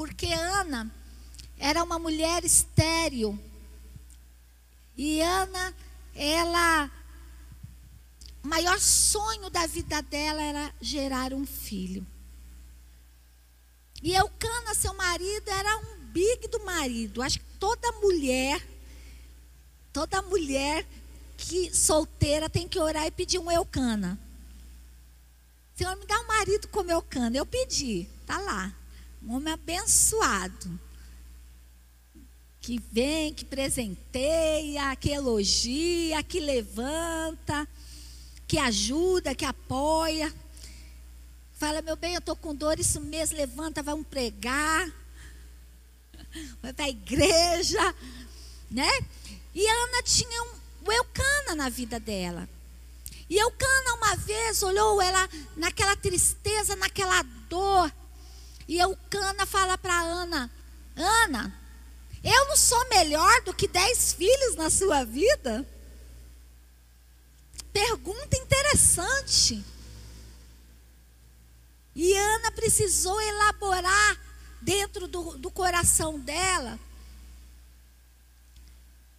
porque Ana era uma mulher estéril. E Ana, ela o maior sonho da vida dela era gerar um filho. E Eucana, seu marido, era um big do marido. Acho que toda mulher, toda mulher que solteira tem que orar e pedir um Eucana. Senhor, me dá um marido como Eucana. Eu pedi, tá lá. Um homem abençoado. Que vem, que presenteia, que elogia, que levanta que ajuda, que apoia. Fala, meu bem, eu estou com dor, isso mesmo, levanta, vamos pregar. Vai para a igreja, né? E Ana tinha um, o Eucana na vida dela. E Eucana uma vez olhou ela naquela tristeza, naquela dor. E Eucana fala para Ana: Ana, eu não sou melhor do que dez filhos na sua vida? Pergunta interessante. E Ana precisou elaborar dentro do, do coração dela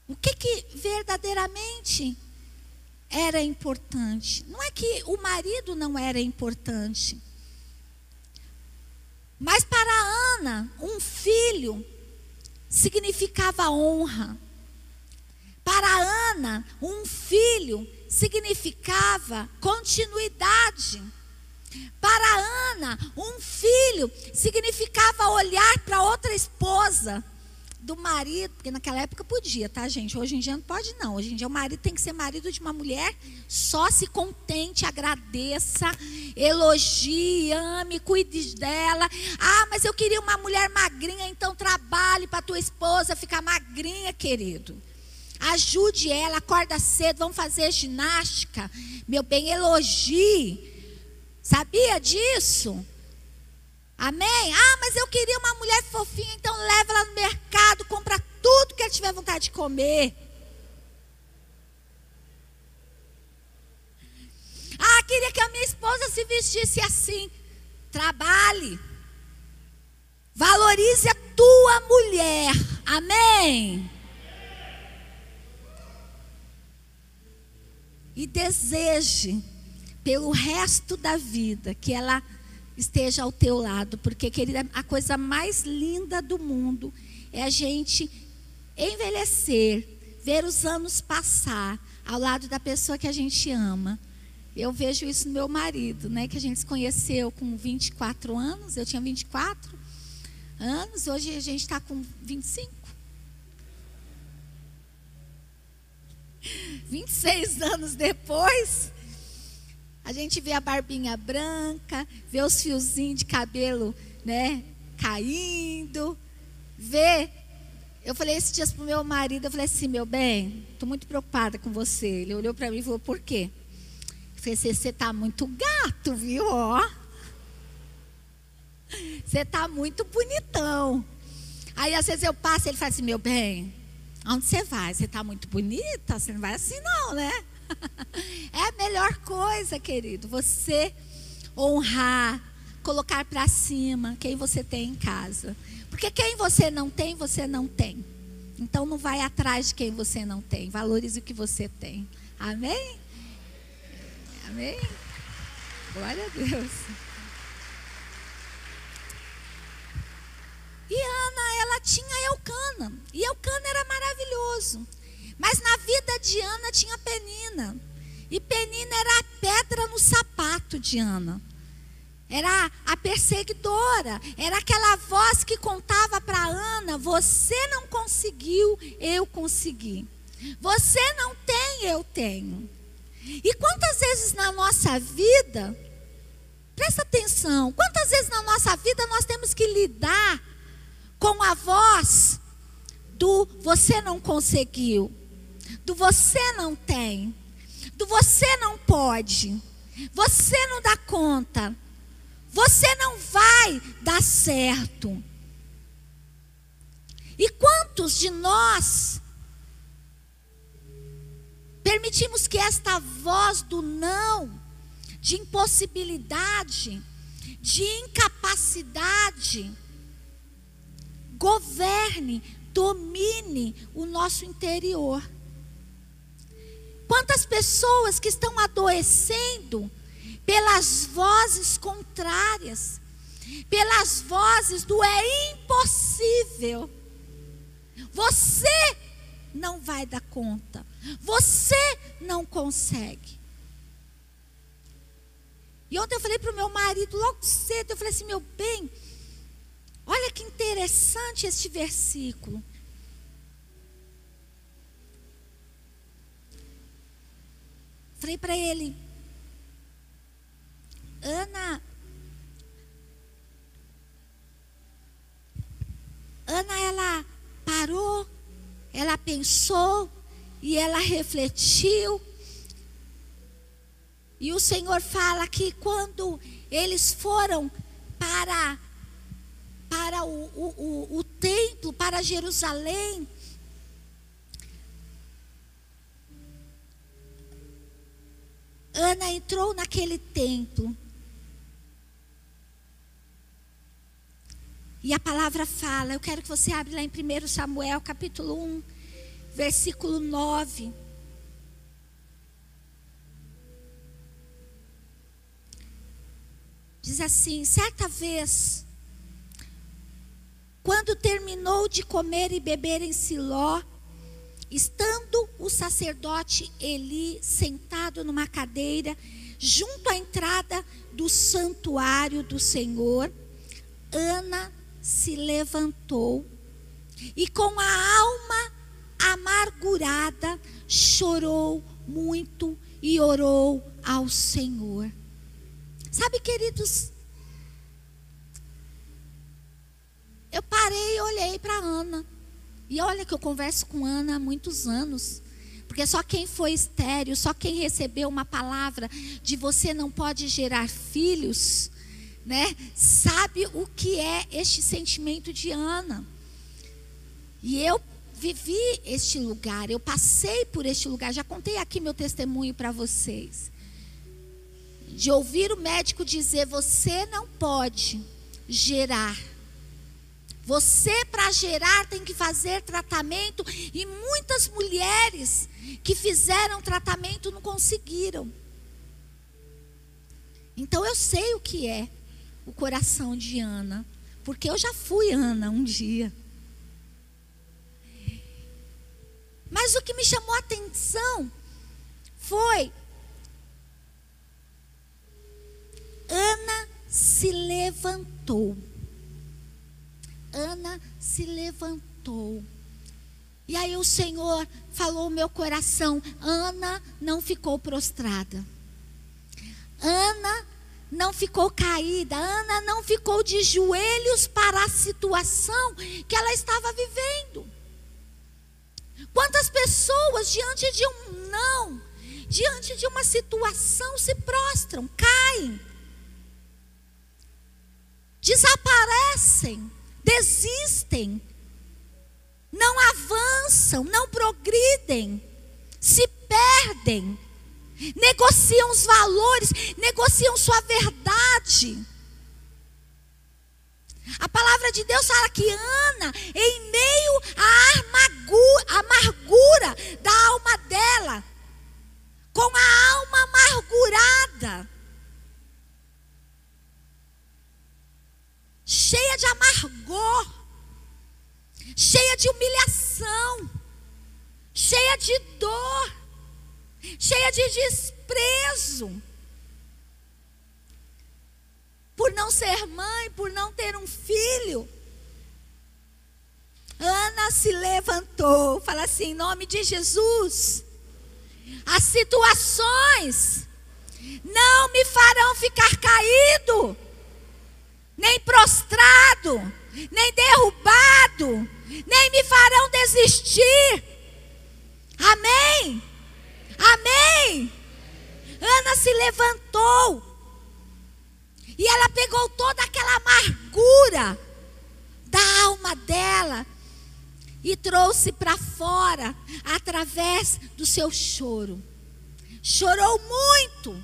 o que, que verdadeiramente era importante. Não é que o marido não era importante. Mas para Ana, um filho significava honra. Para Ana, um filho significava continuidade. Para Ana, um filho significava olhar para outra esposa do marido, porque naquela época podia, tá, gente? Hoje em dia não pode, não. Hoje em dia o marido tem que ser marido de uma mulher, só se contente, agradeça, elogie, ame, cuide dela. Ah, mas eu queria uma mulher magrinha, então trabalhe para tua esposa ficar magrinha, querido. Ajude ela, acorda cedo, vamos fazer ginástica. Meu bem, elogie. Sabia disso? Amém? Ah, mas eu queria uma mulher fofinha, então leva ela no mercado, compra tudo que ela tiver vontade de comer. Ah, queria que a minha esposa se vestisse assim. Trabalhe. Valorize a tua mulher. Amém. e deseje pelo resto da vida que ela esteja ao teu lado, porque querida, a coisa mais linda do mundo é a gente envelhecer, ver os anos passar ao lado da pessoa que a gente ama. Eu vejo isso no meu marido, né, que a gente se conheceu com 24 anos, eu tinha 24 anos, hoje a gente está com 25. 26 anos depois, a gente vê a barbinha branca, vê os fiozinhos de cabelo, né, caindo, vê. Eu falei esses dias pro meu marido, eu falei assim, meu bem, estou muito preocupada com você. Ele olhou para mim e falou, por quê? Eu falei assim, você está muito gato, viu? Ó. Você está muito bonitão. Aí às vezes eu passo, ele fala assim, meu bem, Onde você vai? Você está muito bonita? Você não vai assim, não, né? É a melhor coisa, querido. Você honrar, colocar para cima quem você tem em casa. Porque quem você não tem, você não tem. Então não vai atrás de quem você não tem. Valorize o que você tem. Amém? Amém? Glória a Deus. E Ana, ela tinha Eucana. E Eucana era maravilhoso. Mas na vida de Ana tinha Penina. E Penina era a pedra no sapato de Ana. Era a perseguidora. Era aquela voz que contava para Ana: Você não conseguiu, eu consegui. Você não tem, eu tenho. E quantas vezes na nossa vida, presta atenção, quantas vezes na nossa vida nós temos que lidar com a voz do você não conseguiu, do você não tem, do você não pode, você não dá conta, você não vai dar certo. E quantos de nós permitimos que esta voz do não, de impossibilidade, de incapacidade, governe, domine o nosso interior. Quantas pessoas que estão adoecendo pelas vozes contrárias, pelas vozes do é impossível. Você não vai dar conta. Você não consegue. E ontem eu falei para o meu marido, logo cedo, eu falei assim: meu bem, olha que interessante este versículo. Falei para ele, Ana, Ana, ela parou, ela pensou e ela refletiu. E o Senhor fala que quando eles foram para, para o, o, o, o templo, para Jerusalém, Ana entrou naquele templo. E a palavra fala, eu quero que você abra lá em 1 Samuel, capítulo 1, versículo 9. Diz assim: certa vez, quando terminou de comer e beber em Siló, estando o sacerdote Eli sentado numa cadeira, junto à entrada do santuário do Senhor, Ana se levantou e com a alma amargurada chorou muito e orou ao Senhor. Sabe, queridos, eu parei e olhei para Ana. E olha que eu converso com Ana há muitos anos. Porque só quem foi estéreo, só quem recebeu uma palavra de você não pode gerar filhos, né? Sabe o que é este sentimento de Ana. E eu vivi este lugar, eu passei por este lugar, já contei aqui meu testemunho para vocês. De ouvir o médico dizer: você não pode gerar. Você, para gerar, tem que fazer tratamento. E muitas mulheres que fizeram tratamento não conseguiram. Então eu sei o que é o coração de Ana, porque eu já fui Ana um dia. Mas o que me chamou a atenção foi Ana se levantou. Ana se levantou. E aí o Senhor falou no meu coração: Ana não ficou prostrada. Ana não ficou caída, Ana não ficou de joelhos para a situação que ela estava vivendo. Quantas pessoas diante de um não, diante de uma situação se prostram, caem, desaparecem, desistem, não avançam, não progridem, se perdem negociam os valores, negociam sua verdade. A palavra de Deus fala que Ana, em meio à amargura da alma dela, com a alma amargurada, cheia de amargor, cheia de humilhação, cheia de dor, cheia de desprezo. Por não ser mãe, por não ter um filho. Ana se levantou, fala assim, em nome de Jesus. As situações não me farão ficar caído, nem prostrado, nem derrubado, nem me farão desistir. Amém. Amém? Ana se levantou. E ela pegou toda aquela amargura da alma dela e trouxe para fora através do seu choro. Chorou muito,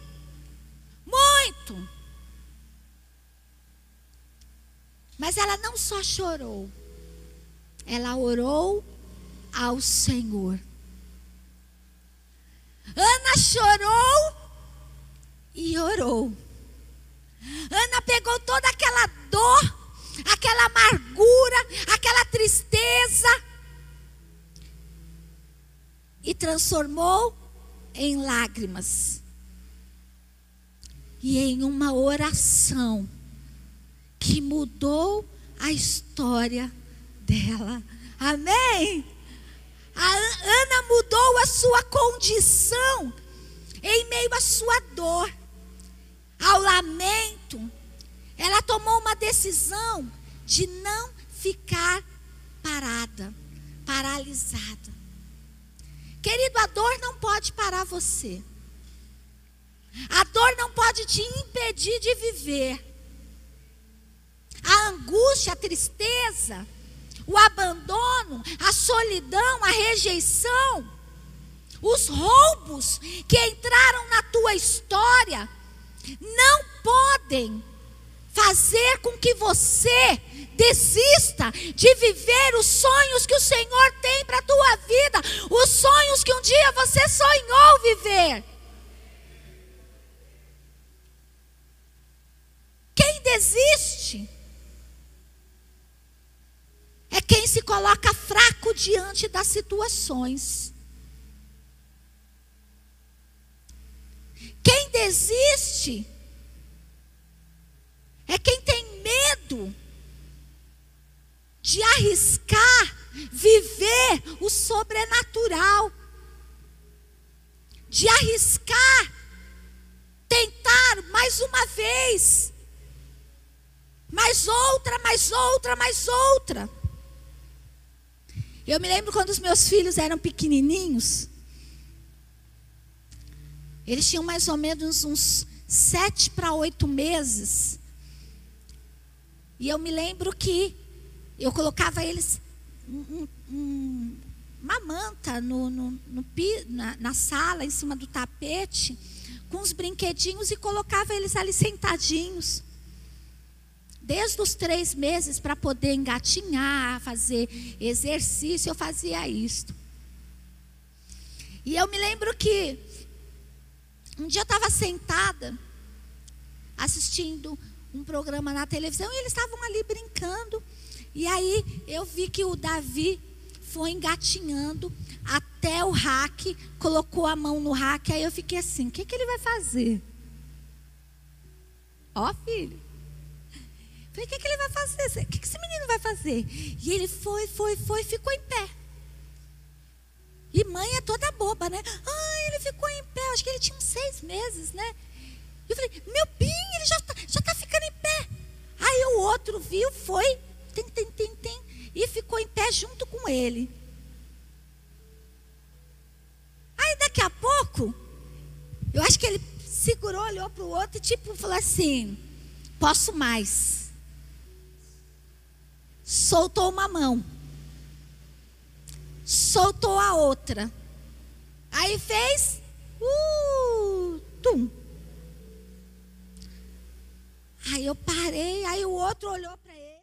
muito. Mas ela não só chorou, ela orou ao Senhor. Ana chorou e orou. Ana pegou toda aquela dor, aquela amargura, aquela tristeza e transformou em lágrimas e em uma oração que mudou a história dela. Amém? A Ana mudou a sua condição em meio à sua dor, ao lamento. Ela tomou uma decisão de não ficar parada, paralisada. Querido, a dor não pode parar você. A dor não pode te impedir de viver. A angústia, a tristeza, o abandono, a solidão, a rejeição, os roubos que entraram na tua história, não podem fazer com que você desista de viver os sonhos que o Senhor tem para a tua vida, os sonhos que um dia você sonhou viver. Quem desiste é quem se coloca fraco diante das situações. Quem desiste é quem tem medo de arriscar viver o sobrenatural, de arriscar tentar mais uma vez, mais outra, mais outra, mais outra. Eu me lembro quando os meus filhos eram pequenininhos. Eles tinham mais ou menos uns sete para oito meses. E eu me lembro que eu colocava eles um, um, uma manta no, no, no na, na sala, em cima do tapete, com os brinquedinhos e colocava eles ali sentadinhos desde os três meses para poder engatinhar, fazer exercício, eu fazia isto. E eu me lembro que um dia eu estava sentada assistindo um programa na televisão e eles estavam ali brincando. E aí eu vi que o Davi foi engatinhando até o rack, colocou a mão no rack, aí eu fiquei assim, o que, que ele vai fazer? Ó, filho. Falei, o que, que ele vai fazer? O que, que esse menino vai fazer? E ele foi, foi, foi, ficou em pé. E mãe é toda boba, né? Ah, ele ficou em pé, acho que ele tinha uns seis meses, né? E eu falei, meu bem, ele já está já tá ficando em pé. Aí o outro viu, foi, tem, tem, tem, tem, e ficou em pé junto com ele. Aí daqui a pouco, eu acho que ele segurou, olhou para o outro e tipo falou assim: posso mais soltou uma mão, soltou a outra. Aí fez, uh, tum. Aí eu parei, aí o outro olhou para ele.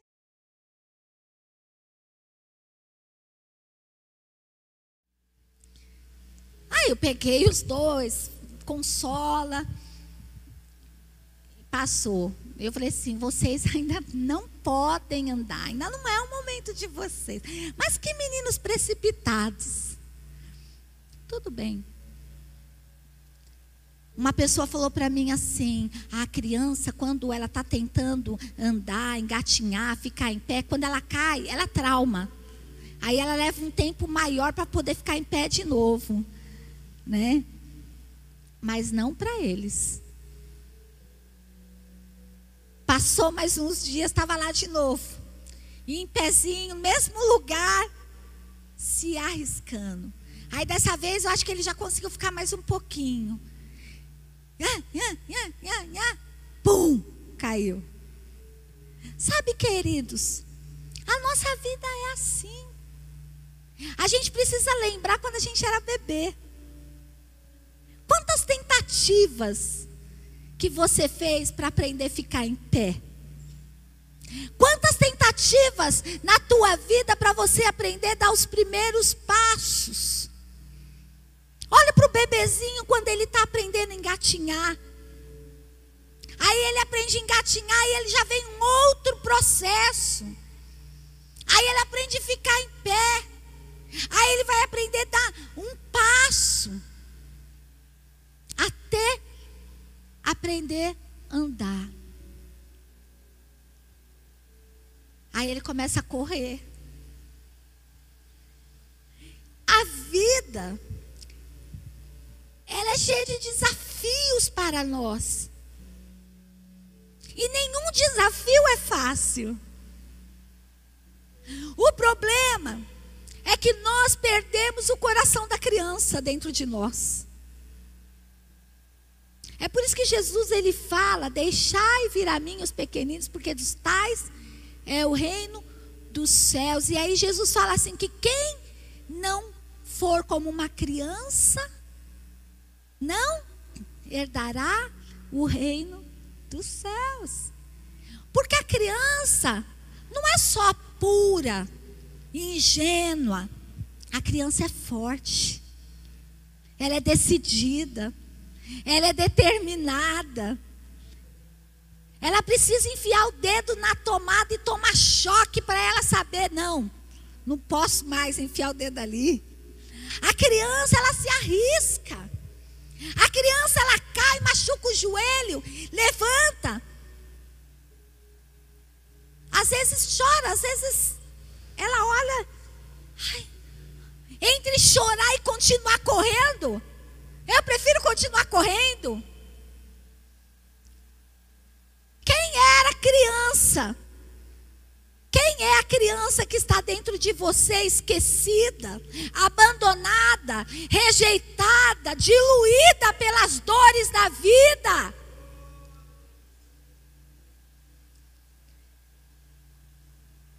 Aí eu peguei os dois, consola, passou. Eu falei assim: vocês ainda não podem andar, ainda não é o momento de vocês. Mas que meninos precipitados. Tudo bem. Uma pessoa falou para mim assim: a criança, quando ela está tentando andar, engatinhar, ficar em pé, quando ela cai, ela trauma. Aí ela leva um tempo maior para poder ficar em pé de novo, né? Mas não para eles. Passou mais uns dias, estava lá de novo. E em pezinho, mesmo lugar, se arriscando. Aí dessa vez eu acho que ele já conseguiu ficar mais um pouquinho. Pum! Caiu. Sabe, queridos, a nossa vida é assim. A gente precisa lembrar quando a gente era bebê. Quantas tentativas que você fez para aprender a ficar em pé? Quantas tentativas na tua vida para você aprender a dar os primeiros passos? Olha para o bebezinho quando ele está aprendendo a engatinhar. Aí ele aprende a engatinhar e ele já vem um outro processo. Aí ele aprende a ficar em pé. Aí ele vai aprender a dar um passo. Até aprender a andar. Aí ele começa a correr. A vida, ela é cheia de desafios para nós. E nenhum desafio é fácil. O problema é que nós perdemos o coração da criança dentro de nós. É por isso que Jesus ele fala: "Deixai vir a mim os pequeninos, porque dos tais é o reino dos céus". E aí Jesus fala assim que quem não for como uma criança não herdará o reino dos céus. Porque a criança não é só pura ingênua. A criança é forte. Ela é decidida. Ela é determinada. Ela precisa enfiar o dedo na tomada e tomar choque para ela saber, não, não posso mais enfiar o dedo ali. A criança, ela se arrisca. A criança ela cai, machuca o joelho, levanta. Às vezes chora, às vezes ela olha. Ai, entre chorar e continuar correndo, eu prefiro continuar correndo. Quem era criança quem é a criança que está dentro de você esquecida, abandonada, rejeitada, diluída pelas dores da vida?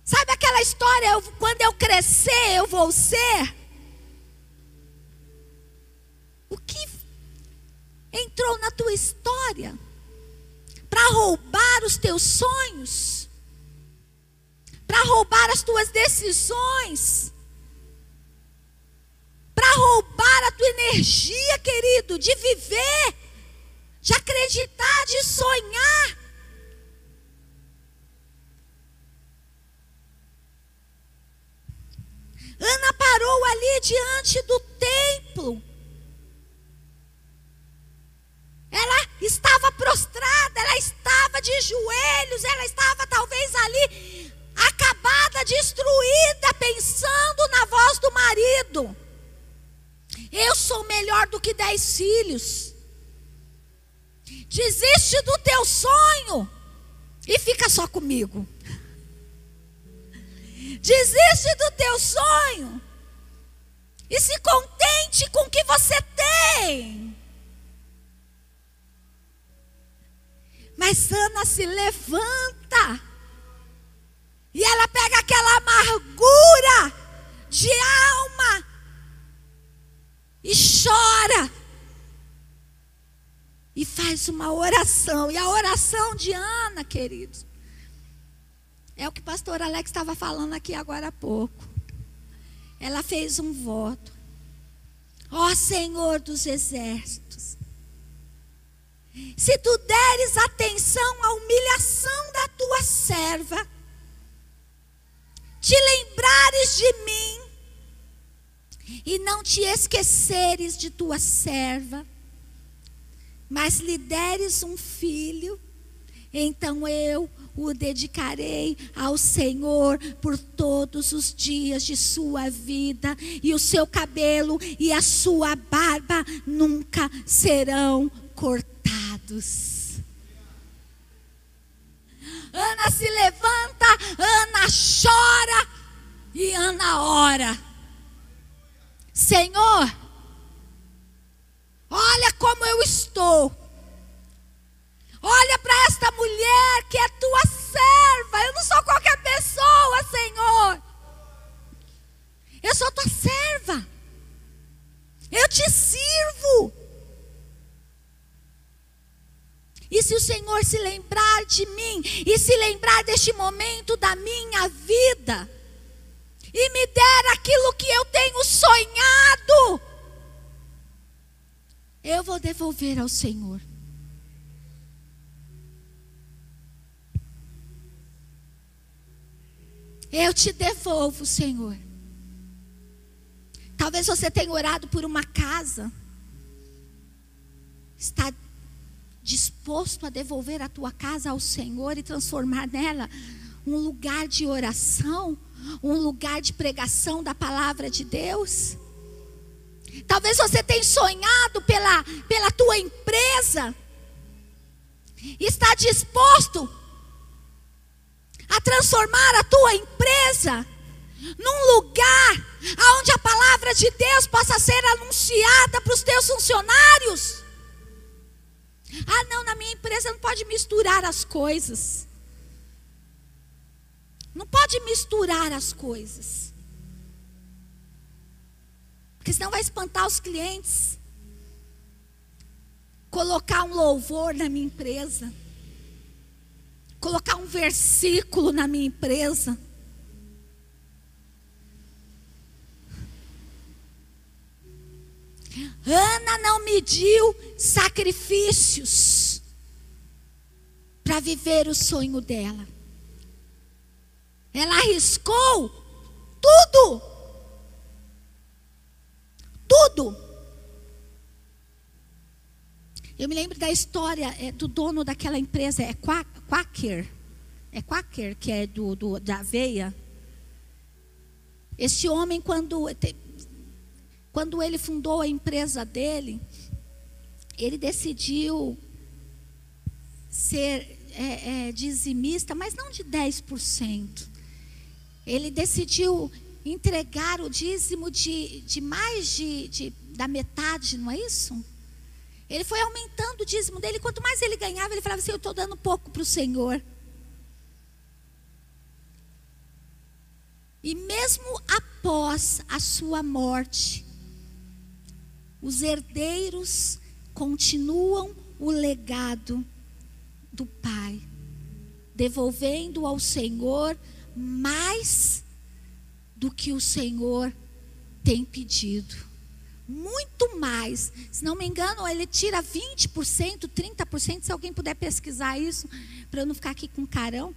Sabe aquela história, eu, quando eu crescer, eu vou ser? O que entrou na tua história para roubar os teus sonhos? para roubar as tuas decisões, para roubar a tua energia, querido, de viver, de acreditar, de sonhar. Ana parou ali diante do templo. Ela estava prostrada, ela estava de joelhos, ela estava talvez ali acabada, destruída, pensando na voz do marido. Eu sou melhor do que dez filhos. Desiste do teu sonho e fica só comigo. Desiste do teu sonho e se contente com o que você tem. Mas Ana se levanta e ela pega aquela amargura de alma e chora. E faz uma oração. E a oração de Ana, queridos, é o que o pastor Alex estava falando aqui agora há pouco. Ela fez um voto. Ó Senhor dos exércitos, se tu deres atenção à humilhação da tua serva, te lembrares de mim e não te esqueceres de tua serva, mas lhe deres um filho, então eu o dedicarei ao Senhor por todos os dias de sua vida, e o seu cabelo e a sua barba nunca serão cortados. Ana se levanta, Ana chora e Ana ora. Senhor, olha como eu estou. Olha para esta mulher que é tua serva. Eu não sou qualquer pessoa, Senhor. Eu sou tua serva. Eu te sirvo. E se o Senhor se lembrar de mim e se lembrar deste momento da minha vida e me der aquilo que eu tenho sonhado, eu vou devolver ao Senhor. Eu te devolvo, Senhor. Talvez você tenha orado por uma casa. Está disposto a devolver a tua casa ao Senhor e transformar nela um lugar de oração, um lugar de pregação da palavra de Deus? Talvez você tenha sonhado pela, pela tua empresa. Está disposto a transformar a tua empresa num lugar onde a palavra de Deus possa ser anunciada para os teus funcionários. Ah, não, na minha empresa não pode misturar as coisas. Não pode misturar as coisas. Porque senão vai espantar os clientes. Colocar um louvor na minha empresa. Colocar um versículo na minha empresa. Ana não mediu sacrifícios para viver o sonho dela. Ela arriscou tudo. Tudo. Eu me lembro da história é, do dono daquela empresa, é Quaker. É Quaker, que é do, do, da aveia. Este homem, quando quando ele fundou a empresa dele, ele decidiu ser é, é, dizimista, mas não de 10%. Ele decidiu entregar o dízimo de, de mais de, de, da metade, não é isso? Ele foi aumentando o dízimo dele. Quanto mais ele ganhava, ele falava assim: Eu estou dando pouco para o Senhor. E mesmo após a sua morte, os herdeiros continuam o legado do Pai, devolvendo ao Senhor mais do que o Senhor tem pedido. Muito mais. Se não me engano, ele tira 20%, 30%, se alguém puder pesquisar isso, para eu não ficar aqui com carão.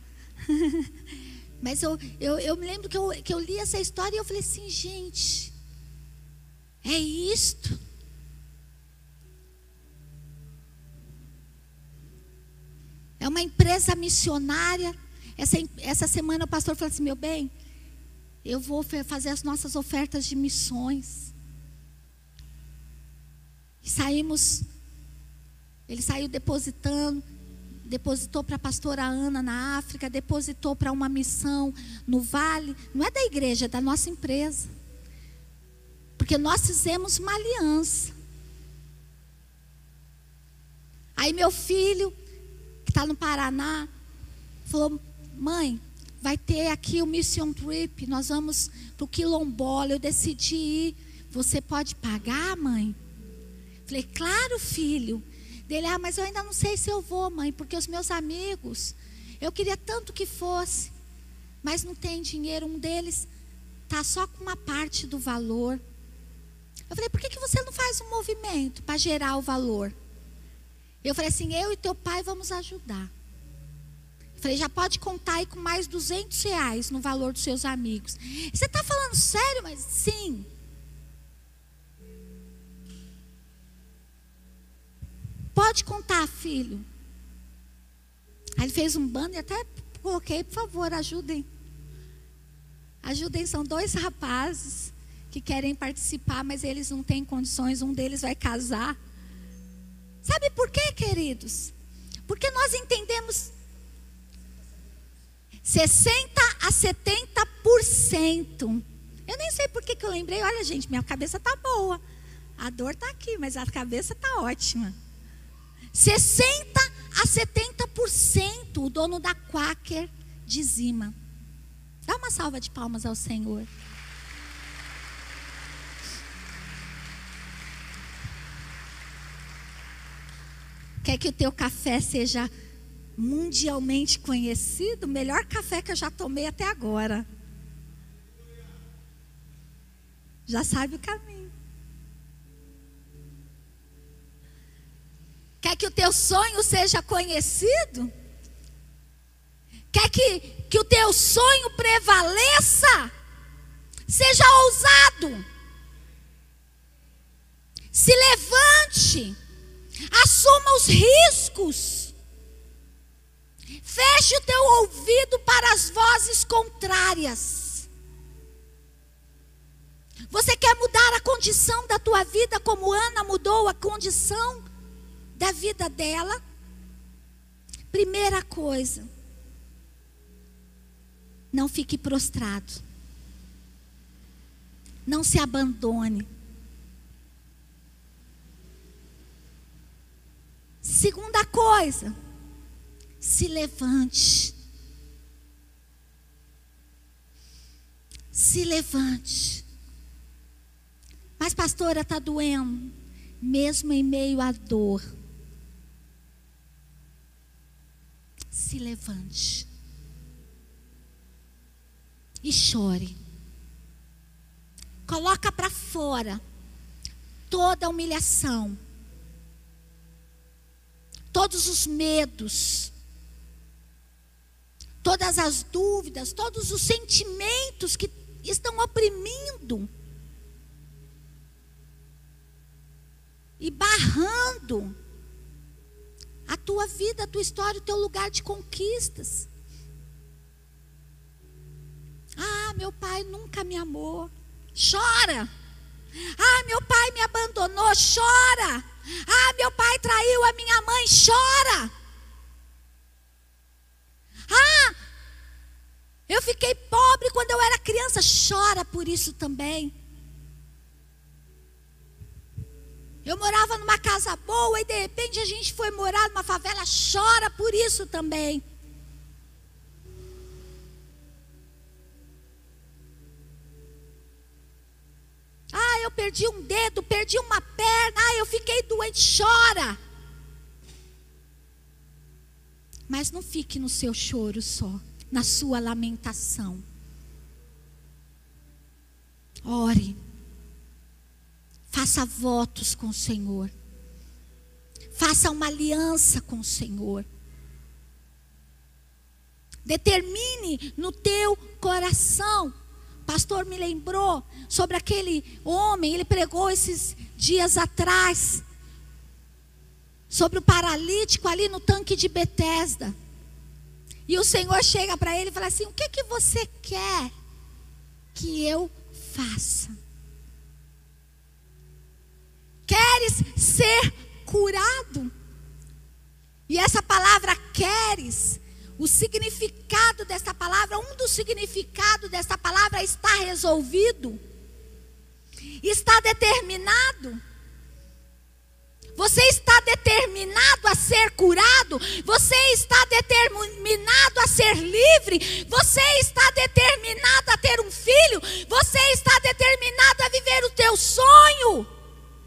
Mas eu, eu, eu me lembro que eu, que eu li essa história e eu falei assim, gente, é isto. É uma empresa missionária. Essa, essa semana o pastor falou assim: meu bem, eu vou fazer as nossas ofertas de missões. E saímos, ele saiu depositando, depositou para a pastora Ana na África, depositou para uma missão no Vale, não é da igreja, é da nossa empresa. Porque nós fizemos uma aliança. Aí meu filho está no Paraná, falou: mãe, vai ter aqui o Mission Trip, nós vamos para o Quilombola. Eu decidi ir. Você pode pagar, mãe? Falei, claro, filho. Dele, ah, mas eu ainda não sei se eu vou, mãe, porque os meus amigos, eu queria tanto que fosse, mas não tem dinheiro. Um deles tá só com uma parte do valor. Eu falei, por que, que você não faz um movimento para gerar o valor? Eu falei assim: eu e teu pai vamos ajudar. Eu falei: já pode contar aí com mais 200 reais no valor dos seus amigos. Você está falando sério? Mas sim. Pode contar, filho. Aí ele fez um bando e até coloquei, por favor, ajudem. Ajudem, são dois rapazes que querem participar, mas eles não têm condições. Um deles vai casar. Sabe por quê, queridos? Porque nós entendemos 60 a 70%. Eu nem sei por que, eu lembrei. Olha, gente, minha cabeça tá boa. A dor tá aqui, mas a cabeça tá ótima. 60 a 70% o dono da Quaker dizima. Dá uma salva de palmas ao Senhor. Quer que o teu café seja mundialmente conhecido? Melhor café que eu já tomei até agora. Já sabe o caminho. Quer que o teu sonho seja conhecido? Quer que, que o teu sonho prevaleça? Seja ousado. Se levante. Assuma os riscos. Feche o teu ouvido para as vozes contrárias. Você quer mudar a condição da tua vida como Ana mudou a condição da vida dela? Primeira coisa, não fique prostrado. Não se abandone. Segunda coisa, se levante. Se levante. Mas, pastora, está doendo. Mesmo em meio à dor. Se levante. E chore. Coloca para fora toda a humilhação todos os medos, todas as dúvidas, todos os sentimentos que estão oprimindo e barrando a tua vida, a tua história, o teu lugar de conquistas. Ah, meu pai nunca me amou. Chora. Ah, meu pai me abandonou. Chora. Ah, meu pai traiu a minha mãe, chora. Ah, eu fiquei pobre quando eu era criança, chora por isso também. Eu morava numa casa boa e de repente a gente foi morar numa favela, chora por isso também. Ah, eu perdi um dedo, perdi uma perna, ah, eu fiquei doente, chora. Mas não fique no seu choro só, na sua lamentação. Ore. Faça votos com o Senhor. Faça uma aliança com o Senhor. Determine no teu coração pastor me lembrou sobre aquele homem, ele pregou esses dias atrás sobre o paralítico ali no tanque de Betesda. E o Senhor chega para ele e fala assim: "O que que você quer que eu faça? Queres ser curado?" E essa palavra queres o significado dessa palavra, um dos significados dessa palavra está resolvido, está determinado. Você está determinado a ser curado, você está determinado a ser livre, você está determinado a ter um filho, você está determinado a viver o teu sonho.